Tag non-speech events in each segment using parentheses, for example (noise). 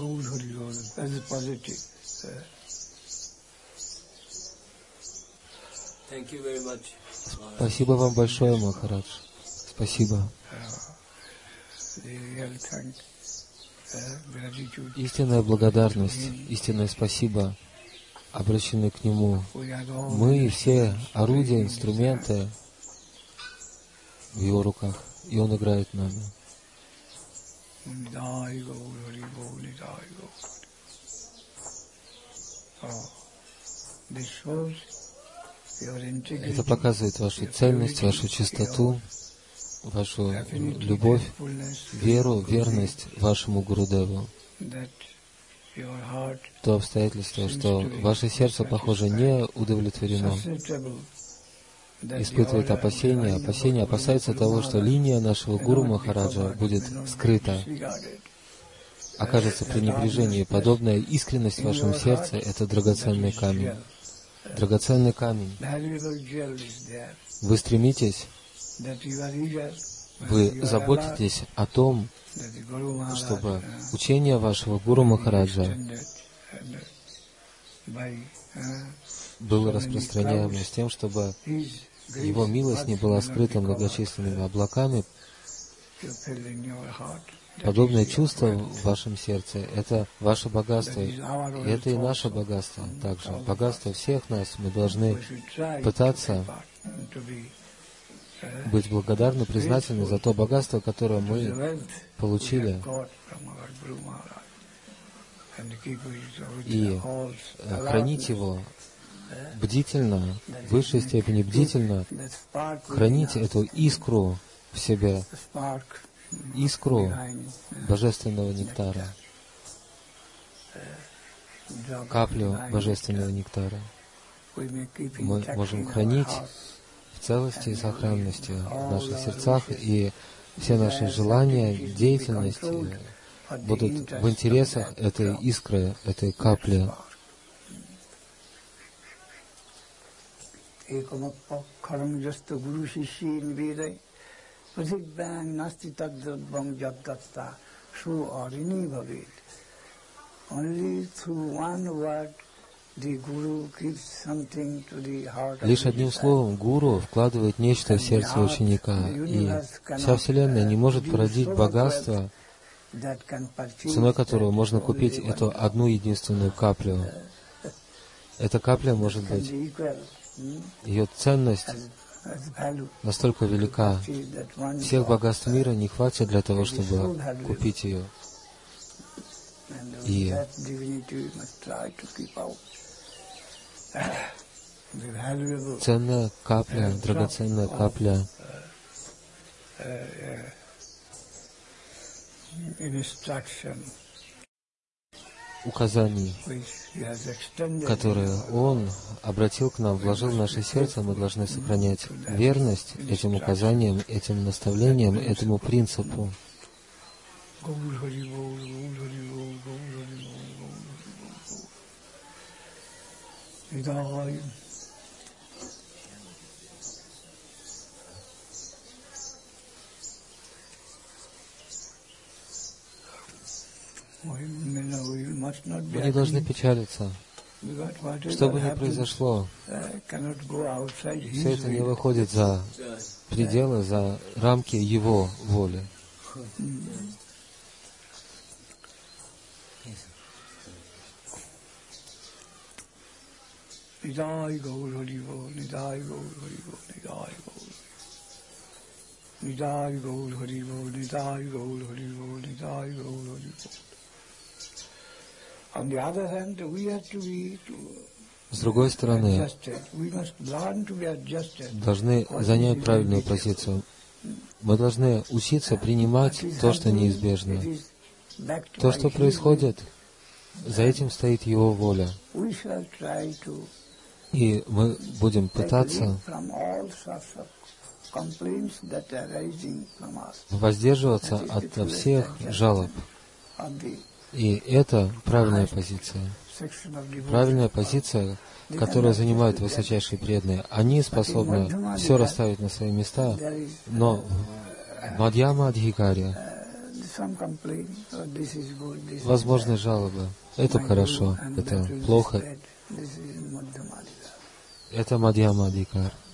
Hari Gaur, as a positive. Thank you very much. Спасибо вам большое, Махарадж. Спасибо. Истинная благодарность, истинное спасибо обращены к Нему. Мы все орудия, инструменты в Его руках, и Он играет нами. Это показывает вашу цельность, вашу чистоту, вашу любовь, веру, верность вашему Гурудеву. То обстоятельство, что ваше сердце, похоже, не удовлетворено, испытывает опасения, опасения, опасается того, что линия нашего Гуру Махараджа будет скрыта, окажется пренебрежение. Подобная искренность в вашем сердце — это драгоценный камень. Драгоценный камень. Вы стремитесь, вы заботитесь о том, чтобы учение вашего Гуру Махараджа uh, было распространяемо с тем, чтобы его милость не была скрыта многочисленными облаками. Подобное чувство в вашем сердце — это ваше богатство. И это и наше богатство также. Богатство всех нас. Мы должны пытаться быть благодарны, признательны за то богатство, которое мы получили, И, э, хранить его бдительно, в высшей степени бдительно, хранить эту искру в себе, искру божественного нектара, каплю божественного нектара. Мы можем хранить в целости и сохранности в наших сердцах, и все наши желания, деятельность э, будут в интересах этой искры, этой капли. Tadvang jaddatta su arini bhavet. Only through one word the guru gives something to the heart of Лишь одним словом гуру вкладывает нечто в сердце ученика, и вся Вселенная не может породить богатство, ценой которого можно only купить one эту одну единственную каплю. (laughs) Эта капля может быть, ее ценность настолько велика, всех богатств мира не хватит для того, чтобы купить ее. И (sighs) ценная капля, драгоценная капля. instruction указаний, которые Он обратил к нам, вложил в наше сердце, мы должны сохранять верность этим указаниям, этим наставлениям, этому принципу. Hari Bol, Gaur Hari Bol, Gaur Hari Bol, Gaur Hari Bol, Gaur Hari Bol. We, you know, we must not be Мы не должны печалиться. Что бы ни произошло, uh, все это не выходит за пределы, за рамки Его воли. Nidai Gaur Hari Bol, Nidai Gaur Hari Bol, Nidai Gaur. Nidai Gaur Hari Bol, Nidai Gaur Hari Bol, Nidai Gaur Hari С другой стороны, должны занять правильную позицию. Мы должны учиться принимать то, что неизбежно. То, что происходит, за этим стоит Его воля. И мы будем пытаться воздерживаться от всех жалоб. И это правильная позиция. Правильная позиция, которую занимают высочайшие преданные. Они способны все расставить на свои места, но Мадьяма is Возможны жалобы. Это хорошо, это плохо. Это Мадьямадикар. When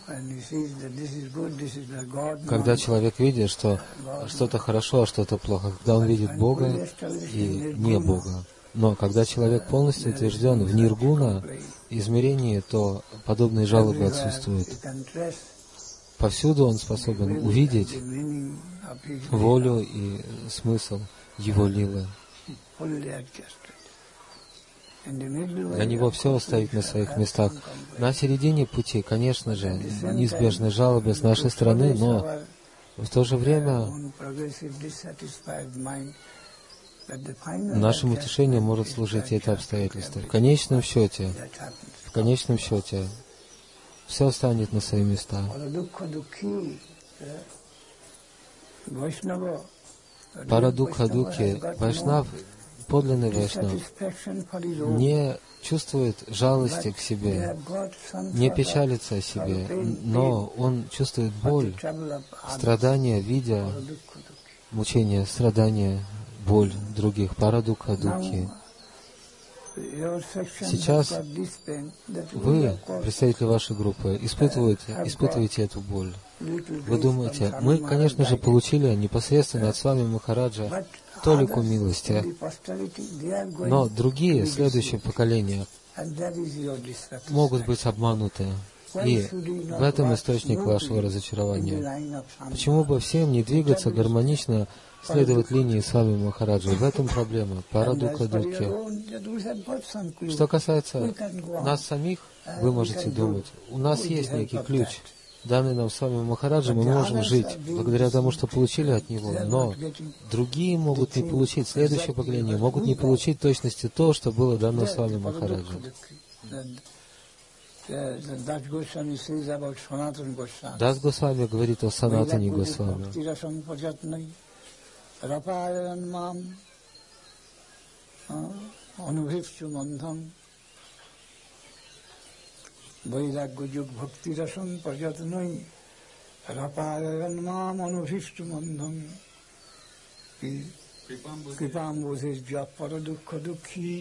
Когда человек видит, что что-то хорошо, а что-то плохо, когда он видит Бога и не Бога. Но когда человек полностью утвержден в ниргуна измерении, то подобные жалобы отсутствуют. Повсюду он способен увидеть волю и смысл его лилы. Для него все стоит на своих местах. На середине пути, конечно же, неизбежны жалобы с нашей стороны, но в то же время adjustment утешению может служить это обстоятельство. В конечном счете, в конечном счете, все станет на свои места. Парадукха Духи, Вайшнав, подлинный Вайшнав, не чувствует жалости к себе, не печалится о себе, но он чувствует боль, страдания, видя мучения, страдания, боль других, парадукха духи. Сейчас Вы, представители вашей группы, испытываете, испытываете эту боль. Вы думаете, мы, конечно же, получили непосредственно от с вами Махараджа толику милости, но другие, следующие поколения, могут быть обмануты. И в этом источник вашего разочарования. Почему бы всем не двигаться гармонично, следовать линии с вами Махараджа? В этом проблема. Some clue. Что касается нас самих, вы можете думать, у нас есть некий ключ. Данный нам с вами Махараджа, мы можем жить благодаря тому, что получили от него. Но другие могут не получить, следующее поколение могут не получить точности то, что было дано с вами Goswami. Дас Госвами говорит о Санатане Госвами. Bhakti-rasam pajatnai বৈরাগ্যযোগ ভক্তিরসং প্রযত্নই রপারন্মামনভীষ্ট মন্ধং কৃপাম্বুধের পর দুঃখ দুঃখী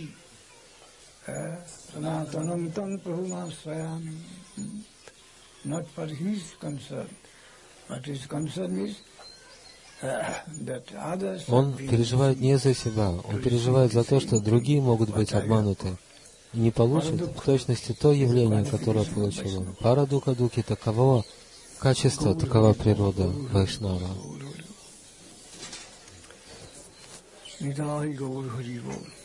সনাতনম তং প্রভুমাশ্রয়ামি not for his concern, but his concern is Он переживает не за себя, он переживает за то, что другие могут быть обмануты не получат в точности то явление, которое получил он. Парадуха Духи таково качество, такова природа Вайшнава. Nidai Gaur Hari Bol.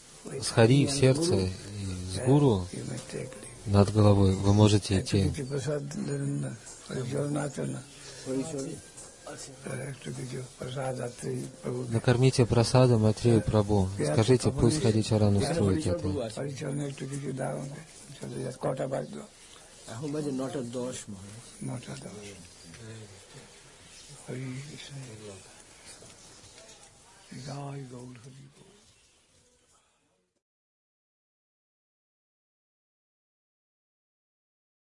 с Хари в сердце, с Гуру над головой, вы можете идти. Накормите прасадом Атрею Прабу. Скажите, пусть Харичаран устроит это. Hari Krishna. Jai Gaur Hari Bol.